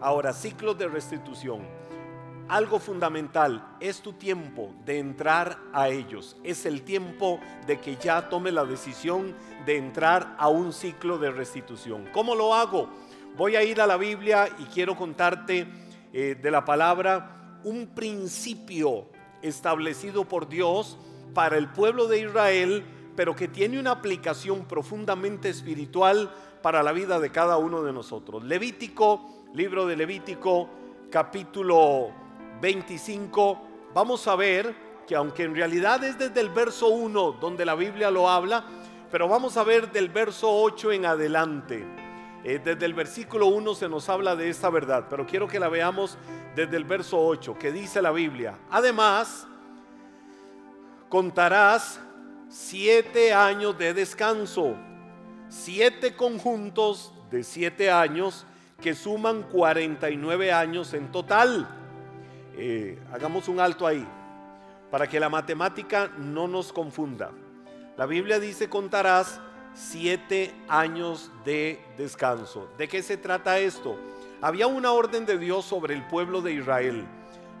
Ahora, ciclos de restitución. Algo fundamental, es tu tiempo de entrar a ellos. Es el tiempo de que ya tome la decisión de entrar a un ciclo de restitución. ¿Cómo lo hago? Voy a ir a la Biblia y quiero contarte eh, de la palabra un principio establecido por Dios para el pueblo de Israel, pero que tiene una aplicación profundamente espiritual para la vida de cada uno de nosotros. Levítico, libro de Levítico, capítulo 25, vamos a ver que aunque en realidad es desde el verso 1 donde la Biblia lo habla, pero vamos a ver del verso 8 en adelante. Eh, desde el versículo 1 se nos habla de esta verdad, pero quiero que la veamos desde el verso 8, que dice la Biblia. Además, contarás siete años de descanso, siete conjuntos de siete años que suman 49 años en total. Eh, hagamos un alto ahí, para que la matemática no nos confunda. La Biblia dice contarás siete años de descanso. ¿De qué se trata esto? Había una orden de Dios sobre el pueblo de Israel.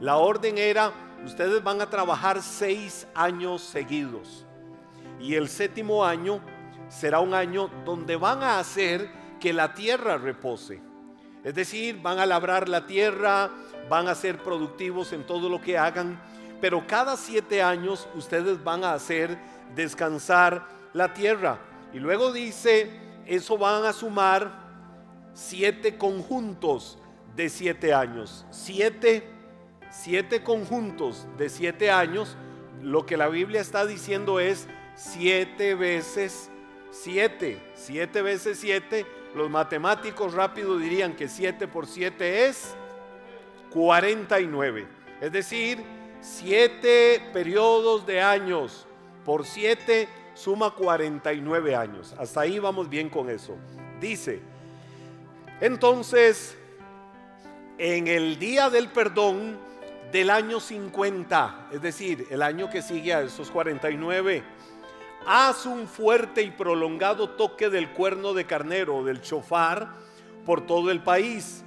La orden era, ustedes van a trabajar seis años seguidos. Y el séptimo año será un año donde van a hacer que la tierra repose. Es decir, van a labrar la tierra, van a ser productivos en todo lo que hagan, pero cada siete años ustedes van a hacer descansar la tierra. Y luego dice, eso van a sumar siete conjuntos de siete años. Siete, siete conjuntos de siete años. Lo que la Biblia está diciendo es siete veces siete. Siete veces siete. Los matemáticos rápido dirían que siete por siete es 49. Es decir, siete periodos de años por siete suma 49 años. Hasta ahí vamos bien con eso. Dice, entonces, en el día del perdón del año 50, es decir, el año que sigue a esos 49, haz un fuerte y prolongado toque del cuerno de carnero, del chofar, por todo el país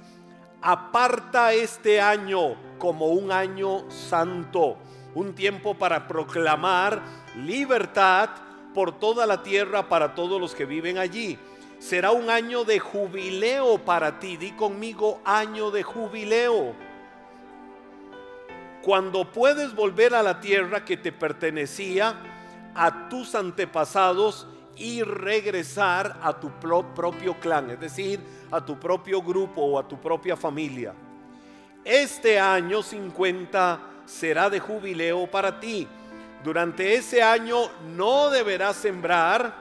aparta este año como un año santo, un tiempo para proclamar libertad por toda la tierra para todos los que viven allí. Será un año de jubileo para ti. Di conmigo año de jubileo. Cuando puedes volver a la tierra que te pertenecía a tus antepasados y regresar a tu propio clan, es decir, a tu propio grupo o a tu propia familia. Este año 50 será de jubileo para ti. Durante ese año no deberás sembrar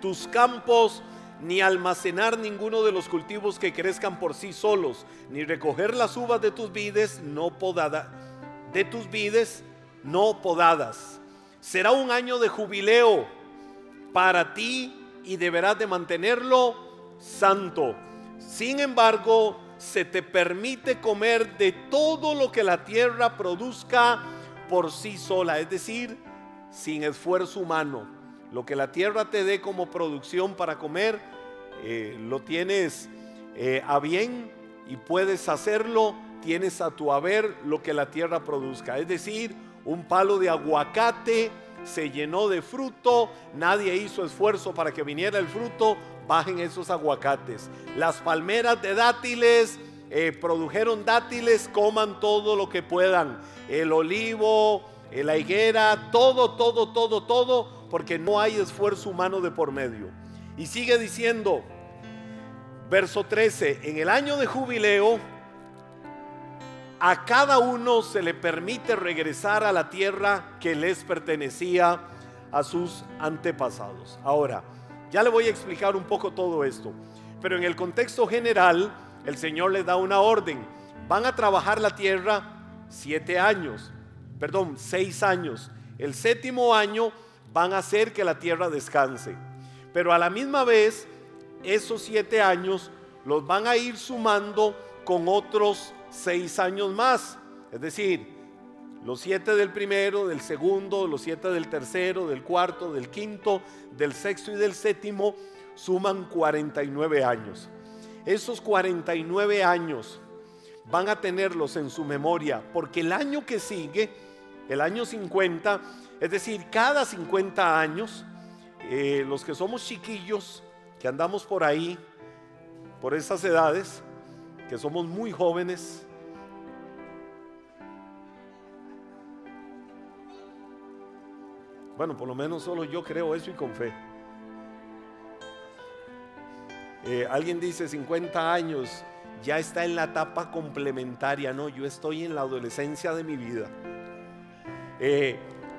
tus campos ni almacenar ninguno de los cultivos que crezcan por sí solos, ni recoger las uvas de tus vides no podadas, de tus vides no podadas. Será un año de jubileo para ti y deberás de mantenerlo santo. Sin embargo, se te permite comer de todo lo que la tierra produzca por sí sola, es decir, sin esfuerzo humano. Lo que la tierra te dé como producción para comer, eh, lo tienes eh, a bien y puedes hacerlo, tienes a tu haber lo que la tierra produzca. Es decir, un palo de aguacate se llenó de fruto, nadie hizo esfuerzo para que viniera el fruto, bajen esos aguacates. Las palmeras de dátiles eh, produjeron dátiles, coman todo lo que puedan. El olivo, eh, la higuera, todo, todo, todo, todo, porque no hay esfuerzo humano de por medio. Y sigue diciendo, verso 13, en el año de jubileo, a cada uno se le permite regresar a la tierra que les pertenecía a sus antepasados. Ahora, ya le voy a explicar un poco todo esto, pero en el contexto general, el Señor les da una orden. Van a trabajar la tierra siete años, perdón, seis años. El séptimo año van a hacer que la tierra descanse. Pero a la misma vez, esos siete años los van a ir sumando con otros seis años más. Es decir, los siete del primero, del segundo, los siete del tercero, del cuarto, del quinto, del sexto y del séptimo suman 49 años. esos 49 años van a tenerlos en su memoria, porque el año que sigue, el año 50, es decir, cada 50 años, eh, los que somos chiquillos, que andamos por ahí, por esas edades, que somos muy jóvenes, bueno, por lo menos solo yo creo eso y con fe. Eh, alguien dice 50 años, ya está en la etapa complementaria. No, yo estoy en la adolescencia de mi vida. Eh,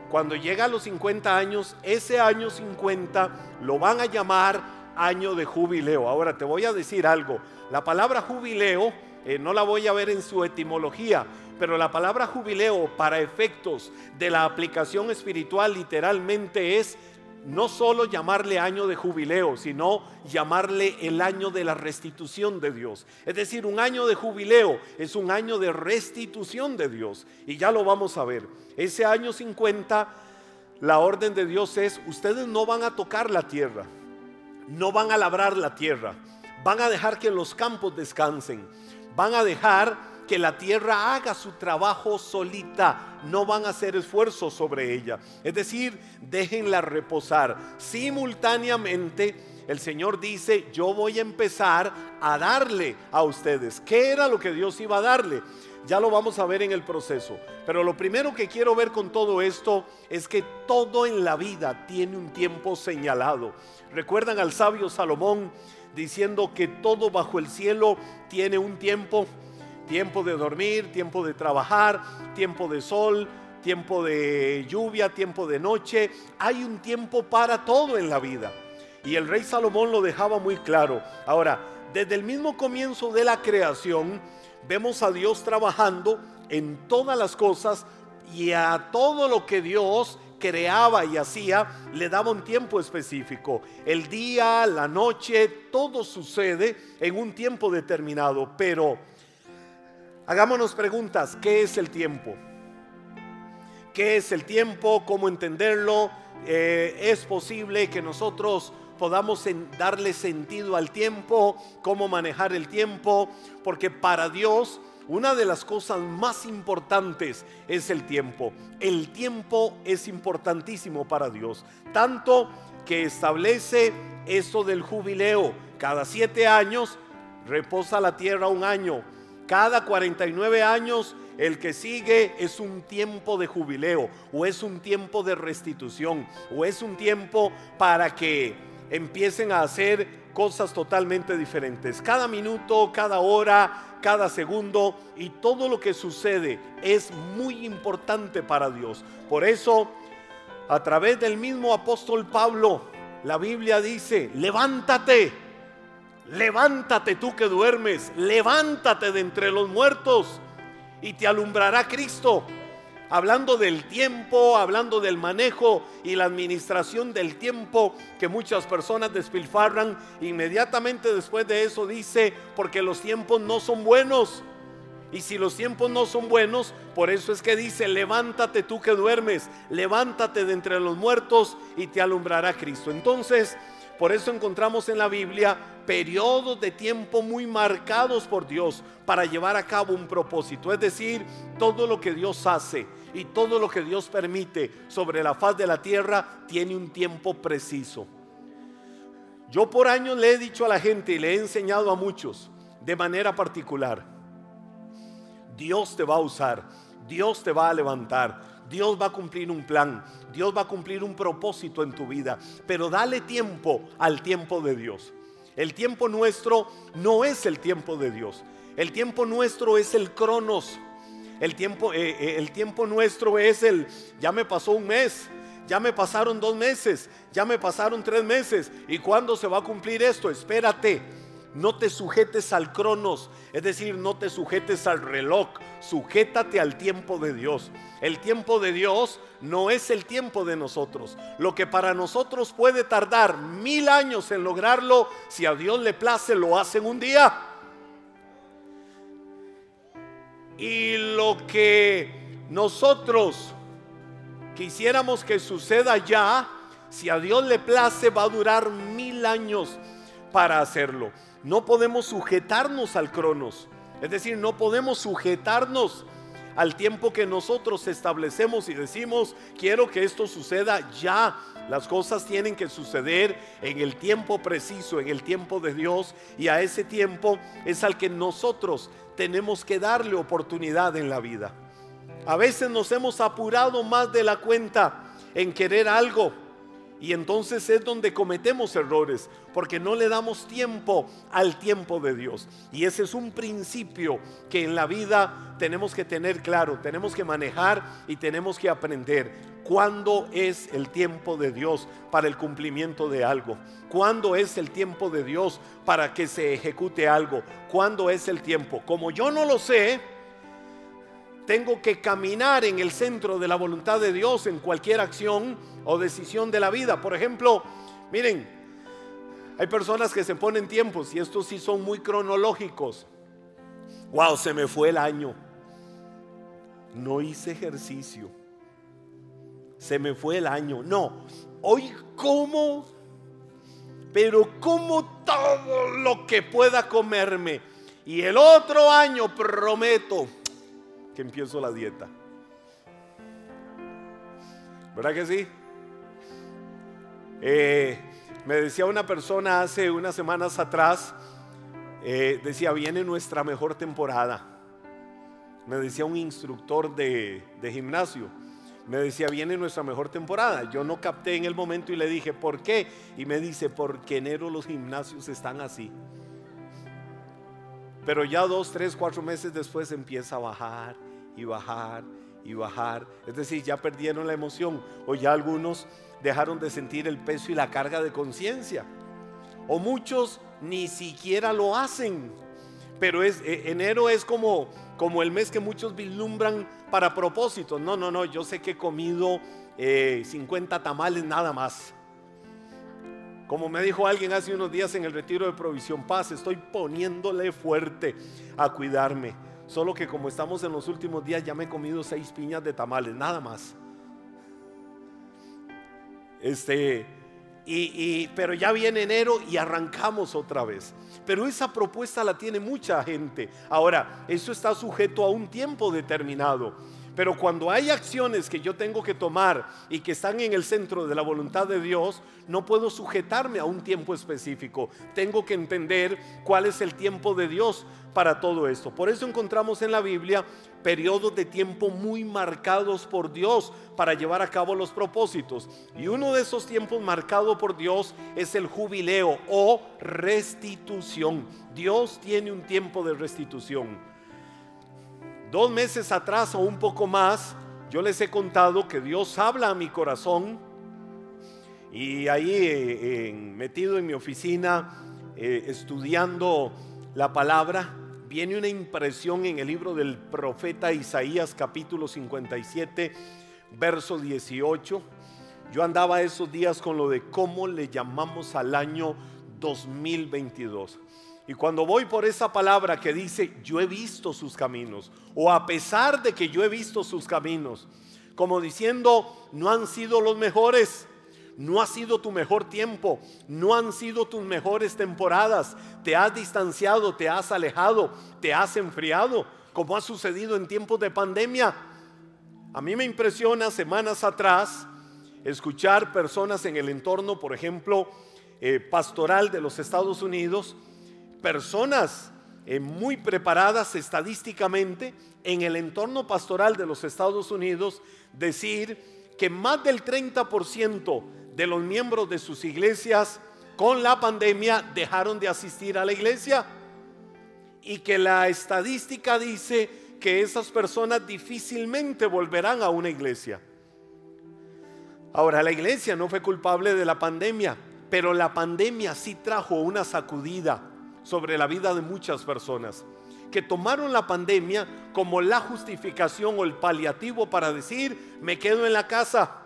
cuando llega a los 50 años, ese año 50 lo van a llamar año de jubileo. Ahora te voy a decir algo. La palabra jubileo eh, no la voy a ver en su etimología, pero la palabra jubileo para efectos de la aplicación espiritual literalmente es no solo llamarle año de jubileo, sino llamarle el año de la restitución de Dios. Es decir, un año de jubileo es un año de restitución de Dios. Y ya lo vamos a ver. Ese año 50, la orden de Dios es, ustedes no van a tocar la tierra, no van a labrar la tierra, van a dejar que los campos descansen, van a dejar que la tierra haga su trabajo solita, no van a hacer esfuerzo sobre ella. Es decir, déjenla reposar. Simultáneamente, el Señor dice, yo voy a empezar a darle a ustedes. ¿Qué era lo que Dios iba a darle? Ya lo vamos a ver en el proceso. Pero lo primero que quiero ver con todo esto es que todo en la vida tiene un tiempo señalado. ¿Recuerdan al sabio Salomón diciendo que todo bajo el cielo tiene un tiempo Tiempo de dormir, tiempo de trabajar, tiempo de sol, tiempo de lluvia, tiempo de noche. Hay un tiempo para todo en la vida. Y el rey Salomón lo dejaba muy claro. Ahora, desde el mismo comienzo de la creación, vemos a Dios trabajando en todas las cosas y a todo lo que Dios creaba y hacía, le daba un tiempo específico. El día, la noche, todo sucede en un tiempo determinado, pero Hagámonos preguntas, ¿qué es el tiempo? ¿Qué es el tiempo? ¿Cómo entenderlo? Eh, ¿Es posible que nosotros podamos darle sentido al tiempo? ¿Cómo manejar el tiempo? Porque para Dios una de las cosas más importantes es el tiempo. El tiempo es importantísimo para Dios. Tanto que establece esto del jubileo. Cada siete años reposa la tierra un año cada 49 años el que sigue es un tiempo de jubileo o es un tiempo de restitución o es un tiempo para que empiecen a hacer cosas totalmente diferentes. Cada minuto, cada hora, cada segundo y todo lo que sucede es muy importante para Dios. Por eso, a través del mismo apóstol Pablo, la Biblia dice, levántate levántate tú que duermes, levántate de entre los muertos y te alumbrará Cristo. Hablando del tiempo, hablando del manejo y la administración del tiempo que muchas personas despilfarran, inmediatamente después de eso dice, porque los tiempos no son buenos. Y si los tiempos no son buenos, por eso es que dice, levántate tú que duermes, levántate de entre los muertos y te alumbrará Cristo. Entonces, por eso encontramos en la Biblia periodos de tiempo muy marcados por Dios para llevar a cabo un propósito. Es decir, todo lo que Dios hace y todo lo que Dios permite sobre la faz de la tierra tiene un tiempo preciso. Yo por años le he dicho a la gente y le he enseñado a muchos de manera particular, Dios te va a usar, Dios te va a levantar, Dios va a cumplir un plan, Dios va a cumplir un propósito en tu vida, pero dale tiempo al tiempo de Dios. El tiempo nuestro no es el tiempo de Dios. El tiempo nuestro es el cronos. El tiempo, eh, eh, el tiempo nuestro es el, ya me pasó un mes, ya me pasaron dos meses, ya me pasaron tres meses. ¿Y cuándo se va a cumplir esto? Espérate. No te sujetes al cronos, es decir, no te sujetes al reloj, sujétate al tiempo de Dios. El tiempo de Dios no es el tiempo de nosotros. Lo que para nosotros puede tardar mil años en lograrlo, si a Dios le place, lo hace en un día. Y lo que nosotros quisiéramos que suceda ya, si a Dios le place, va a durar mil años para hacerlo. No podemos sujetarnos al cronos. Es decir, no podemos sujetarnos al tiempo que nosotros establecemos y decimos, quiero que esto suceda ya. Las cosas tienen que suceder en el tiempo preciso, en el tiempo de Dios, y a ese tiempo es al que nosotros tenemos que darle oportunidad en la vida. A veces nos hemos apurado más de la cuenta en querer algo y entonces es donde cometemos errores, porque no le damos tiempo al tiempo de Dios. Y ese es un principio que en la vida tenemos que tener claro, tenemos que manejar y tenemos que aprender. ¿Cuándo es el tiempo de Dios para el cumplimiento de algo? ¿Cuándo es el tiempo de Dios para que se ejecute algo? ¿Cuándo es el tiempo? Como yo no lo sé, tengo que caminar en el centro de la voluntad de Dios en cualquier acción o decisión de la vida. Por ejemplo, miren, hay personas que se ponen tiempos y estos sí son muy cronológicos. Wow, se me fue el año. No hice ejercicio. Se me fue el año. No, hoy como, pero como todo lo que pueda comerme. Y el otro año prometo que empiezo la dieta. ¿Verdad que sí? Eh, me decía una persona hace unas semanas atrás, eh, decía, viene nuestra mejor temporada. Me decía un instructor de, de gimnasio, me decía, viene nuestra mejor temporada. Yo no capté en el momento y le dije, ¿por qué? Y me dice, porque enero los gimnasios están así. Pero ya dos, tres, cuatro meses después empieza a bajar y bajar y bajar. Es decir, ya perdieron la emoción o ya algunos dejaron de sentir el peso y la carga de conciencia. O muchos ni siquiera lo hacen. Pero es, e, enero es como, como el mes que muchos vislumbran para propósitos. No, no, no, yo sé que he comido 50 eh, tamales nada más. Como me dijo alguien hace unos días en el retiro de Provisión Paz, estoy poniéndole fuerte a cuidarme. Solo que como estamos en los últimos días ya me he comido seis piñas de tamales, nada más. Este, y, pero ya viene enero y arrancamos otra vez. Pero esa propuesta la tiene mucha gente. Ahora, eso está sujeto a un tiempo determinado. Pero cuando hay acciones que yo tengo que tomar y que están en el centro de la voluntad de Dios, no puedo sujetarme a un tiempo específico. Tengo que entender cuál es el tiempo de Dios para todo esto. Por eso encontramos en la Biblia periodos de tiempo muy marcados por Dios para llevar a cabo los propósitos. Y uno de esos tiempos marcado por Dios es el jubileo o restitución. Dios tiene un tiempo de restitución. Dos meses atrás o un poco más, yo les he contado que Dios habla a mi corazón y ahí eh, metido en mi oficina eh, estudiando la palabra, viene una impresión en el libro del profeta Isaías capítulo 57, verso 18. Yo andaba esos días con lo de cómo le llamamos al año 2022. Y cuando voy por esa palabra que dice, yo he visto sus caminos, o a pesar de que yo he visto sus caminos, como diciendo, no han sido los mejores, no ha sido tu mejor tiempo, no han sido tus mejores temporadas, te has distanciado, te has alejado, te has enfriado, como ha sucedido en tiempos de pandemia. A mí me impresiona semanas atrás escuchar personas en el entorno, por ejemplo, eh, pastoral de los Estados Unidos, personas eh, muy preparadas estadísticamente en el entorno pastoral de los Estados Unidos decir que más del 30% de los miembros de sus iglesias con la pandemia dejaron de asistir a la iglesia y que la estadística dice que esas personas difícilmente volverán a una iglesia. Ahora, la iglesia no fue culpable de la pandemia, pero la pandemia sí trajo una sacudida sobre la vida de muchas personas que tomaron la pandemia como la justificación o el paliativo para decir, me quedo en la casa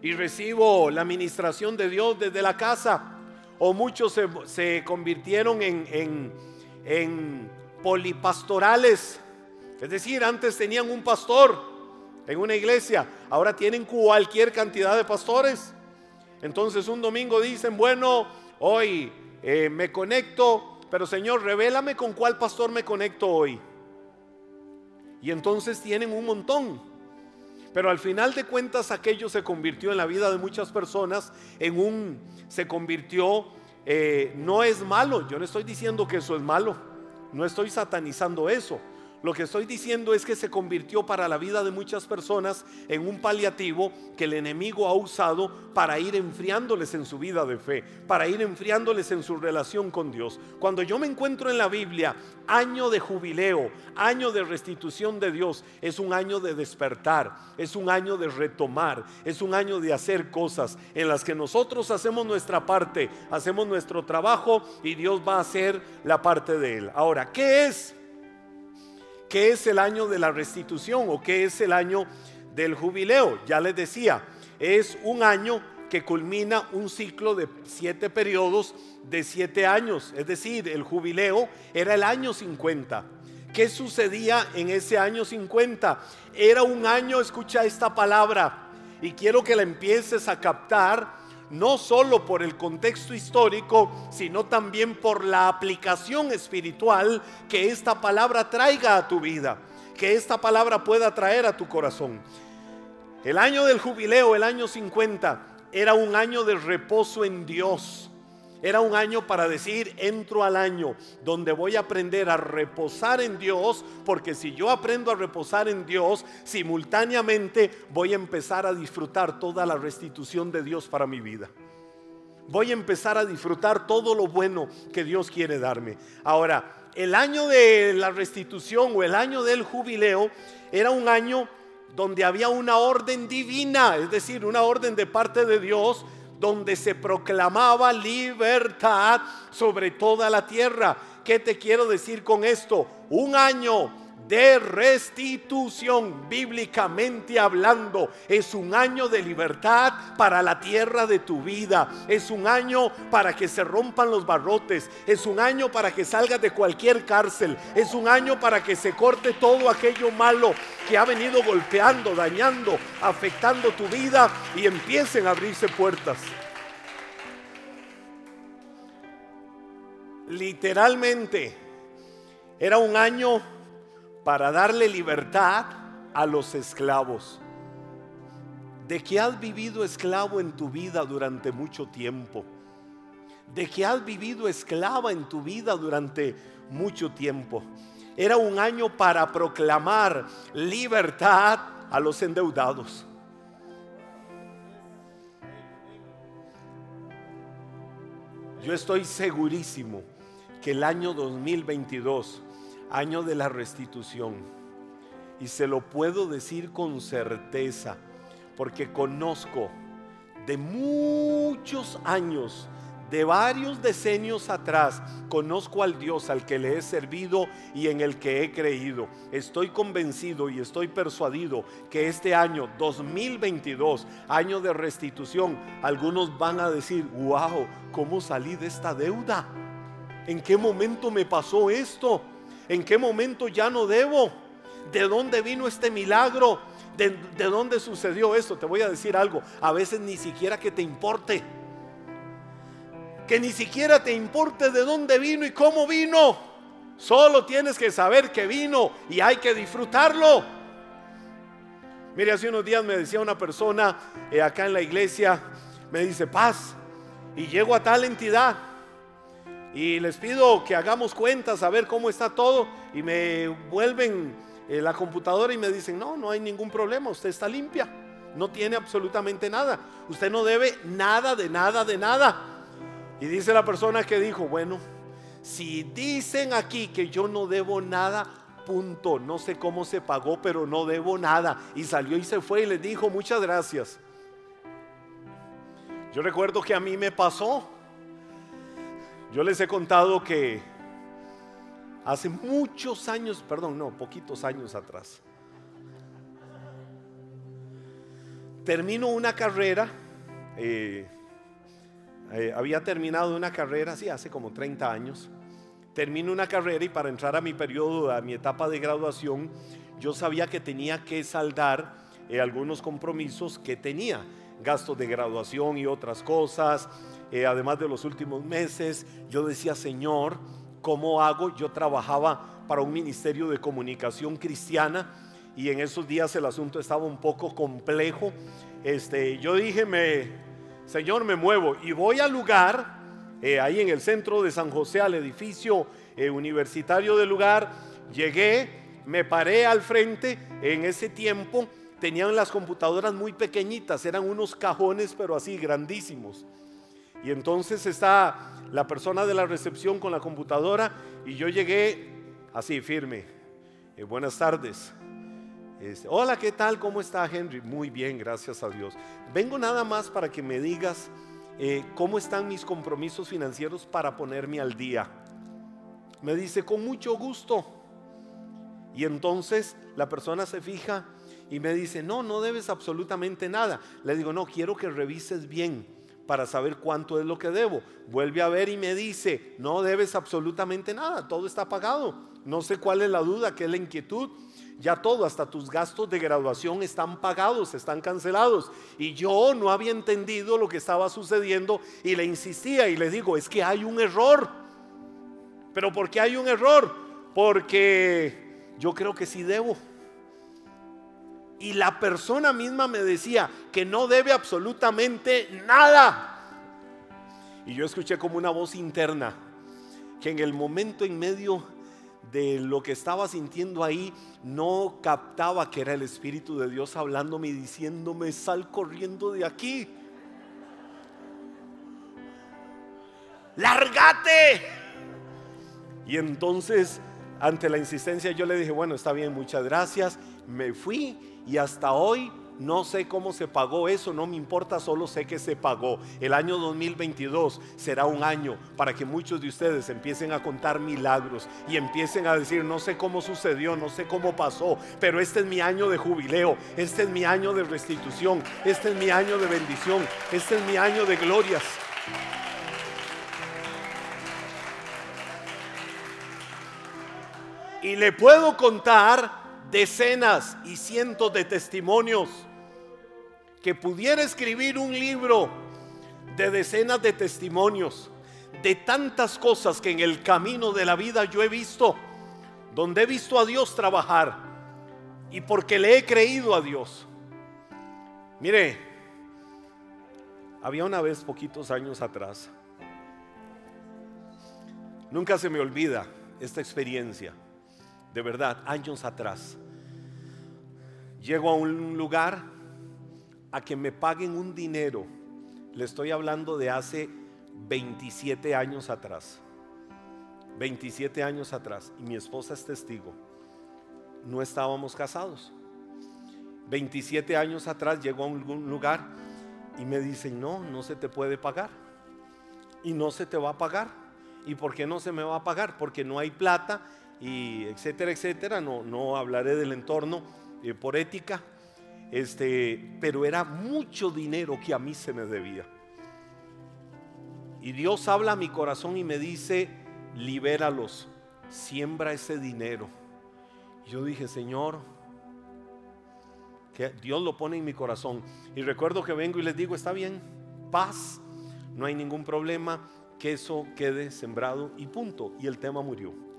y recibo la administración de Dios desde la casa. O muchos se, convirtieron en, en, en polipastorales, es decir, antes tenían un pastor en una iglesia, ahora tienen cualquier cantidad de pastores. Entonces un domingo dicen, bueno, hoy eh, me conecto pero Señor, revélame con cuál pastor me conecto hoy. Y entonces tienen un montón. Pero al final de cuentas aquello se convirtió en la vida de muchas personas en un, se convirtió, eh, no es malo, yo no estoy diciendo que eso es malo, no estoy satanizando eso, lo que estoy diciendo es que se convirtió para la vida de muchas personas en un paliativo que el enemigo ha usado para ir enfriándoles en su vida de fe, para ir enfriándoles en su relación con Dios. Cuando yo me encuentro en la Biblia, año de jubileo, año de restitución de Dios, es un año de despertar, es un año de retomar, es un año de hacer cosas en las que nosotros hacemos nuestra parte, hacemos nuestro trabajo y Dios va a hacer la parte de él. Ahora, ¿qué es? ¿Qué es el año de la restitución o qué es el año del jubileo? Ya les decía, es un año que culmina un ciclo de siete periodos de siete años. Es decir, el jubileo era el año 50. ¿Qué sucedía en ese año 50? Era un año, escucha esta palabra, y quiero que la empieces a captar no solo por el contexto histórico, sino también por la aplicación espiritual que esta palabra traiga a tu vida, que esta palabra pueda traer a tu corazón. El año del jubileo, el año 50, era un año de reposo en Dios. Era un año para decir, entro al año donde voy a aprender a reposar en Dios, porque si yo aprendo a reposar en Dios, simultáneamente voy a empezar a disfrutar toda la restitución de Dios para mi vida. Voy a empezar a disfrutar todo lo bueno que Dios quiere darme. Ahora, el año de la restitución o el año del jubileo era un año donde había una orden divina, es decir, una orden de parte de Dios donde se proclamaba libertad sobre toda la tierra. ¿Qué te quiero decir con esto? Un año de restitución, bíblicamente hablando. Es un año de libertad para la tierra de tu vida. Es un año para que se rompan los barrotes. Es un año para que salgas de cualquier cárcel. Es un año para que se corte todo aquello malo que ha venido golpeando, dañando, afectando tu vida y empiecen a abrirse puertas. Literalmente, era un año para darle libertad a los esclavos. De que has vivido esclavo en tu vida durante mucho tiempo. De que has vivido esclava en tu vida durante mucho tiempo. Era un año para proclamar libertad a los endeudados. Yo estoy segurísimo que el año 2022 año de la restitución. Y se lo puedo decir con certeza, porque conozco de muchos años, de varios decenios atrás, conozco al Dios al que le he servido y en el que he creído. Estoy convencido y estoy persuadido que este año 2022, año de restitución, algunos van a decir, wow, ¿cómo salí de esta deuda? ¿En qué momento me pasó esto? ¿En qué momento ya no debo? ¿De dónde vino este milagro? ¿De, dónde sucedió esto? Te voy a decir algo. A veces ni siquiera que te importe. Que ni siquiera te importe de dónde vino y cómo vino. Solo tienes que saber que vino y hay que disfrutarlo. Mire, hace unos días me decía una persona eh, acá en la iglesia, me dice, paz, y llego a tal entidad y les pido que hagamos cuentas a ver cómo está todo y me vuelven eh, la computadora y me dicen, no, no hay ningún problema, usted está limpia, no tiene absolutamente nada, usted no debe nada de nada de nada. Y dice la persona que dijo, bueno, si dicen aquí que yo no debo nada, punto, no sé cómo se pagó, pero no debo nada. Y salió y se fue y le dijo, muchas gracias. Yo recuerdo que a mí me pasó yo les he contado que hace muchos años, perdón, no, poquitos años atrás, termino una carrera, eh, eh, había terminado una carrera, sí, hace como 30 años, termino una carrera y para entrar a mi periodo, a mi etapa de graduación, yo sabía que tenía que saldar eh, algunos compromisos que tenía, gastos de graduación y otras cosas, eh, además de los últimos meses, yo decía, Señor, ¿cómo hago? Yo trabajaba para un ministerio de comunicación cristiana y en esos días el asunto estaba un poco complejo. Este, yo dije, me, Señor, me muevo y voy al lugar, eh, ahí en el centro de San José, al edificio eh, universitario del lugar. Llegué, me paré al frente. En ese tiempo tenían las computadoras muy pequeñitas, eran unos cajones, pero así grandísimos. Y entonces está la persona de la recepción con la computadora y yo llegué así firme. Eh, buenas tardes. Este, Hola, ¿qué tal? ¿Cómo está Henry? Muy bien, gracias a Dios. Vengo nada más para que me digas eh, cómo están mis compromisos financieros para ponerme al día. Me dice, con mucho gusto. Y entonces la persona se fija y me dice, no, no debes absolutamente nada. Le digo, no, quiero que revises bien para saber cuánto es lo que debo. Vuelve a ver y me dice, no debes absolutamente nada, todo está pagado. No sé cuál es la duda, qué es la inquietud. Ya todo, hasta tus gastos de graduación están pagados, están cancelados. Y yo no había entendido lo que estaba sucediendo y le insistía y le digo, es que hay un error. Pero ¿por qué hay un error? Porque yo creo que sí debo. Y la persona misma me decía que no debe absolutamente nada. Y yo escuché como una voz interna que en el momento en medio de lo que estaba sintiendo ahí, no captaba que era el Espíritu de Dios hablándome y diciéndome, sal corriendo de aquí. Lárgate. Y entonces, ante la insistencia, yo le dije, bueno, está bien, muchas gracias. Me fui y hasta hoy no sé cómo se pagó eso, no me importa, solo sé que se pagó. El año 2022 será un año para que muchos de ustedes empiecen a contar milagros y empiecen a decir, no sé cómo sucedió, no sé cómo pasó, pero este es mi año de jubileo, este es mi año de restitución, este es mi año de bendición, este es mi año de glorias. Y le puedo contar decenas y cientos de testimonios que pudiera escribir un libro de decenas de testimonios de tantas cosas que en el camino de la vida yo he visto, donde he visto a Dios trabajar y porque le he creído a Dios. Mire, había una vez poquitos años atrás, nunca se me olvida esta experiencia, de verdad, años atrás. Llego a un lugar a que me paguen un dinero. Le estoy hablando de hace 27 años atrás. 27 años atrás. Y mi esposa es testigo. No estábamos casados. 27 años atrás llegó a un lugar y me dicen, no, no se te puede pagar. Y no se te va a pagar. ¿Y por qué no se me va a pagar? Porque no hay plata y etcétera, etcétera. No, no hablaré del entorno eh, por ética. Este, pero era mucho dinero que a mí se me debía. Y Dios habla a mi corazón y me dice, libéralos, siembra ese dinero. yo dije, Señor, que Dios lo pone en mi corazón. Y recuerdo que vengo y les digo, está bien, paz, no hay ningún problema, que eso quede sembrado y punto. Y el tema murió.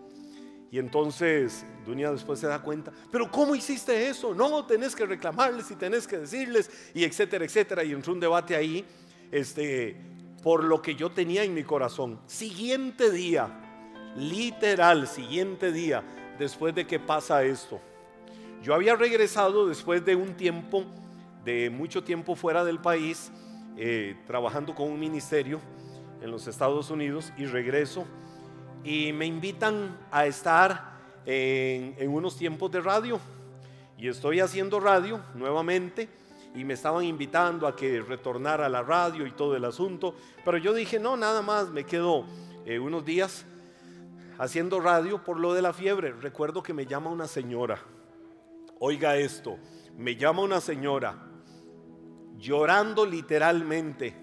Y entonces Dunia después se da cuenta, pero ¿cómo hiciste eso? No, tenés que reclamarles y tenés que decirles y etcétera, etcétera. Y entró un debate ahí, este, por lo que yo tenía en mi corazón. Siguiente día, literal, siguiente día, después de que pasa esto. Yo había regresado después de un tiempo, de mucho tiempo fuera del país, eh, trabajando con un ministerio en los Estados Unidos y regreso y me invitan a estar en, unos tiempos de radio. Y estoy haciendo radio nuevamente y me estaban invitando a que retornara a la radio y todo el asunto. Pero yo dije, no, nada más, me quedo eh, unos días haciendo radio por lo de la fiebre. Recuerdo que me llama una señora. Oiga esto, me llama una señora llorando literalmente.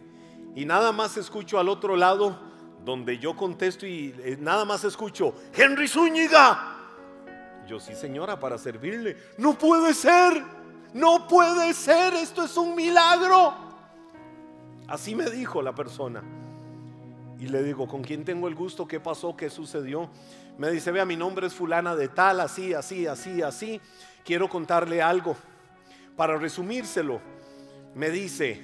Y nada más escucho al otro lado donde yo contesto y eh, nada más escucho, Henry Zúñiga. Yo sí, señora, para servirle. No puede ser, no puede ser, esto es un milagro. Así me dijo la persona. Y le digo, ¿con quién tengo el gusto? ¿Qué pasó? ¿Qué sucedió? Me dice, vea, mi nombre es fulana de tal, así, así, así, así. Quiero contarle algo. Para resumírselo, me dice,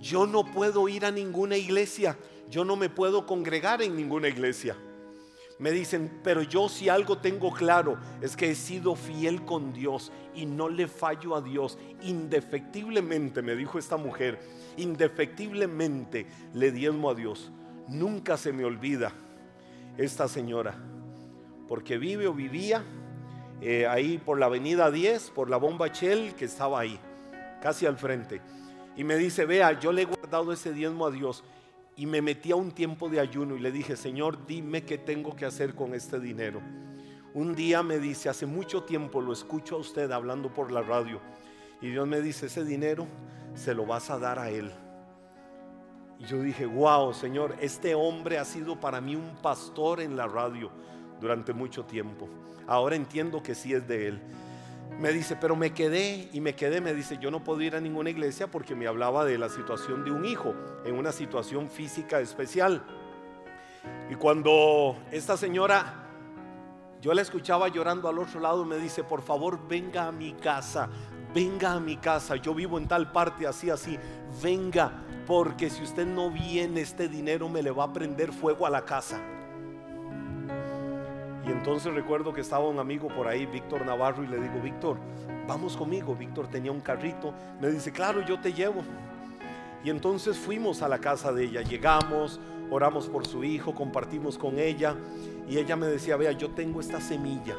yo no puedo ir a ninguna iglesia, yo no me puedo congregar en ninguna iglesia. Me dicen, pero yo si algo tengo claro es que he sido fiel con Dios y no le fallo a Dios. Indefectiblemente, me dijo esta mujer, indefectiblemente le diezmo a Dios. Nunca se me olvida esta señora, porque vive o vivía eh, ahí por la avenida 10, por la bomba Shell que estaba ahí, casi al frente. Y me dice, vea, yo le he guardado ese diezmo a Dios y me metí a un tiempo de ayuno y le dije, Señor, dime qué tengo que hacer con este dinero. Un día me dice, hace mucho tiempo lo escucho a usted hablando por la radio y Dios me dice, ese dinero se lo vas a dar a él. Y yo dije, wow, Señor, este hombre ha sido para mí un pastor en la radio durante mucho tiempo. Ahora entiendo que sí es de él. Me dice, pero me quedé y me quedé, me dice, yo no puedo ir a ninguna iglesia porque me hablaba de la situación de un hijo en una situación física especial. Y cuando esta señora, yo la escuchaba llorando al otro lado, me dice, por favor, venga a mi casa, venga a mi casa, yo vivo en tal parte, así, así, venga, porque si usted no viene, este dinero me le va a prender fuego a la casa. Y entonces recuerdo que estaba un amigo por ahí, Víctor Navarro, y le digo, Víctor, vamos conmigo. Víctor tenía un carrito. Me dice, claro, yo te llevo. Y entonces fuimos a la casa de ella, llegamos, oramos por su hijo, compartimos con ella. Y ella me decía, vea, yo tengo esta semilla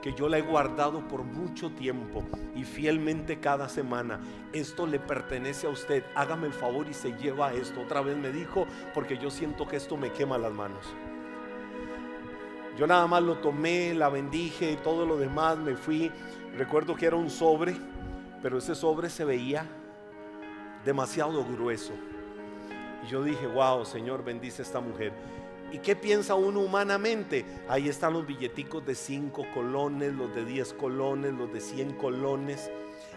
que yo la he guardado por mucho tiempo y fielmente cada semana. Esto le pertenece a usted. Hágame el favor y se lleva esto. Otra vez me dijo, porque yo siento que esto me quema las manos. Yo nada más lo tomé, la bendije y todo lo demás, me fui. Recuerdo que era un sobre, pero ese sobre se veía demasiado grueso. Y yo dije, wow, Señor, bendice a esta mujer. ¿Y qué piensa uno humanamente? Ahí están los billeticos de 5 colones, los de 10 colones, los de 100 colones.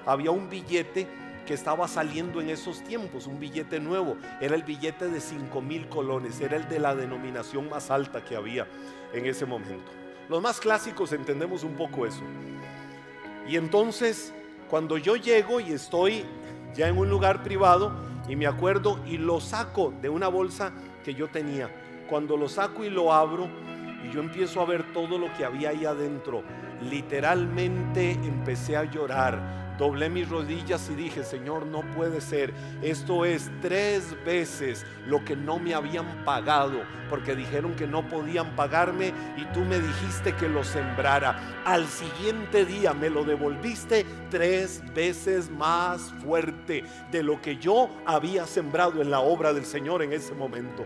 Había un billete que estaba saliendo en esos tiempos, un billete nuevo. Era el billete de 5 mil colones, era el de la denominación más alta que había en ese momento. Los más clásicos entendemos un poco eso. Y entonces, cuando yo llego y estoy ya en un lugar privado y me acuerdo y lo saco de una bolsa que yo tenía, cuando lo saco y lo abro y yo empiezo a ver todo lo que había ahí adentro, literalmente empecé a llorar doblé mis rodillas y dije, Señor, no puede ser. Esto es tres veces lo que no me habían pagado, porque dijeron que no podían pagarme y tú me dijiste que lo sembrara. Al siguiente día me lo devolviste tres veces más fuerte de lo que yo había sembrado en la obra del Señor en ese momento.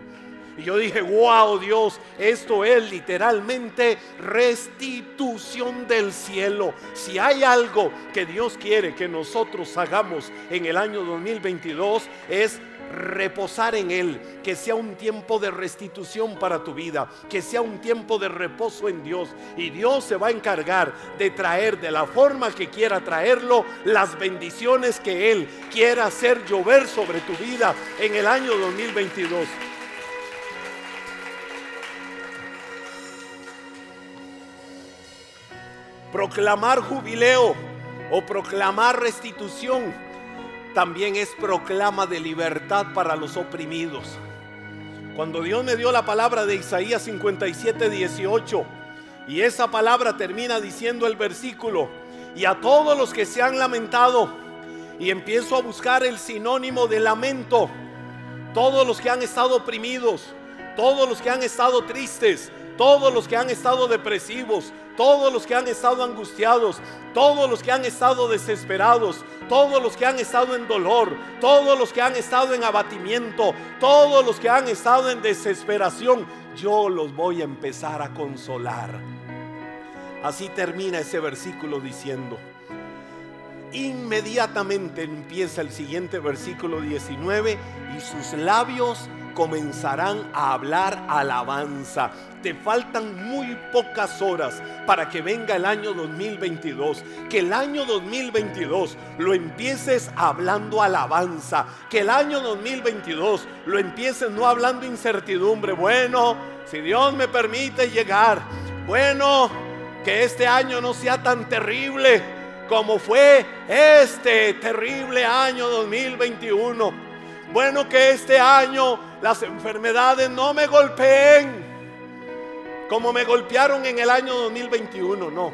Y yo dije, wow Dios, esto es literalmente restitución del cielo. Si hay algo que Dios quiere que nosotros hagamos en el año 2022 es reposar en Él, que sea un tiempo de restitución para tu vida, que sea un tiempo de reposo en Dios. Y Dios se va a encargar de traer de la forma que quiera traerlo las bendiciones que Él quiera hacer llover sobre tu vida en el año 2022. Proclamar jubileo o proclamar restitución también es proclama de libertad para los oprimidos. Cuando Dios me dio la palabra de Isaías 57, 18, y esa palabra termina diciendo el versículo, y a todos los que se han lamentado, y empiezo a buscar el sinónimo de lamento, todos los que han estado oprimidos, todos los que han estado tristes, todos los que han estado depresivos, todos los que han estado angustiados, todos los que han estado desesperados, todos los que han estado en dolor, todos los que han estado en abatimiento, todos los que han estado en desesperación, yo los voy a empezar a consolar. Así termina ese versículo diciendo, inmediatamente empieza el siguiente versículo 19 y sus labios comenzarán a hablar alabanza. Te faltan muy pocas horas para que venga el año 2022. Que el año 2022 lo empieces hablando alabanza. Que el año 2022 lo empieces no hablando incertidumbre. Bueno, si Dios me permite llegar. Bueno, que este año no sea tan terrible como fue este terrible año 2021. Bueno, que este año las enfermedades no me golpeen como me golpearon en el año 2021. No,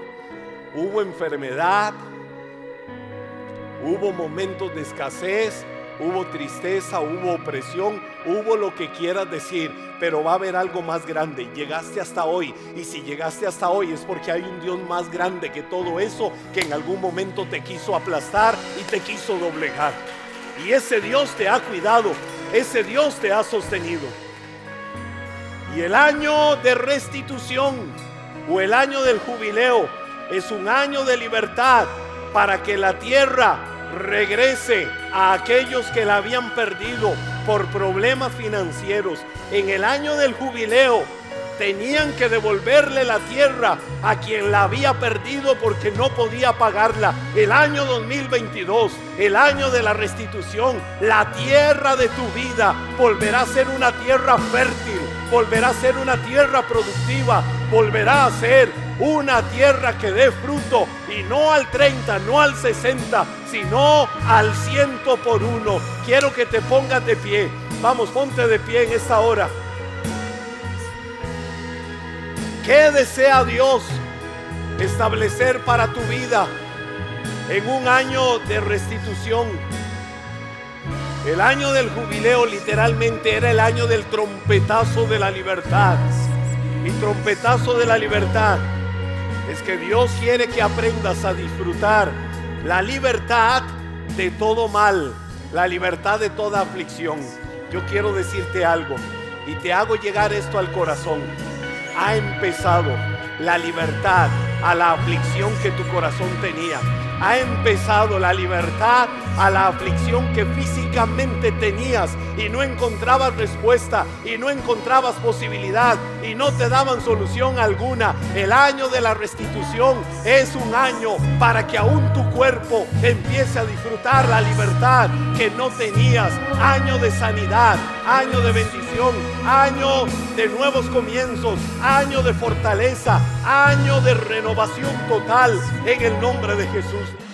hubo enfermedad, hubo momentos de escasez, hubo tristeza, hubo opresión, hubo lo que quieras decir, pero va a haber algo más grande. Llegaste hasta hoy y si llegaste hasta hoy es porque hay un Dios más grande que todo eso que en algún momento te quiso aplastar y te quiso doblegar. Y ese Dios te ha cuidado, ese Dios te ha sostenido. Y el año de restitución o el año del jubileo es un año de libertad para que la tierra regrese a aquellos que la habían perdido por problemas financieros. En el año del jubileo tenían que devolverle la tierra a quien la había perdido porque no podía pagarla. El año 2022, el año de la restitución, la tierra de tu vida volverá a ser una tierra fértil, volverá a ser una tierra productiva, volverá a ser una tierra que dé fruto y no al 30, no al 60, sino al ciento por uno. Quiero que te pongas de pie. Vamos, ponte de pie en esta hora. ¿Qué desea Dios establecer para tu vida en un año de restitución? El año del jubileo literalmente era el año del trompetazo de la libertad. Y trompetazo de la libertad es que Dios quiere que aprendas a disfrutar la libertad de todo mal, la libertad de toda aflicción. Yo quiero decirte algo y te hago llegar esto al corazón ha empezado la libertad a la aflicción que tu corazón tenía. Ha empezado la libertad a la aflicción que físicamente tenías y no encontrabas respuesta y no encontrabas posibilidad y no te daban solución alguna. El año de la restitución es un año para que aún tu cuerpo empiece a disfrutar la libertad que no tenías. Año de sanidad, año de bendición, año de nuevos comienzos, año de fortaleza, año de renovación total en el nombre de Jesús.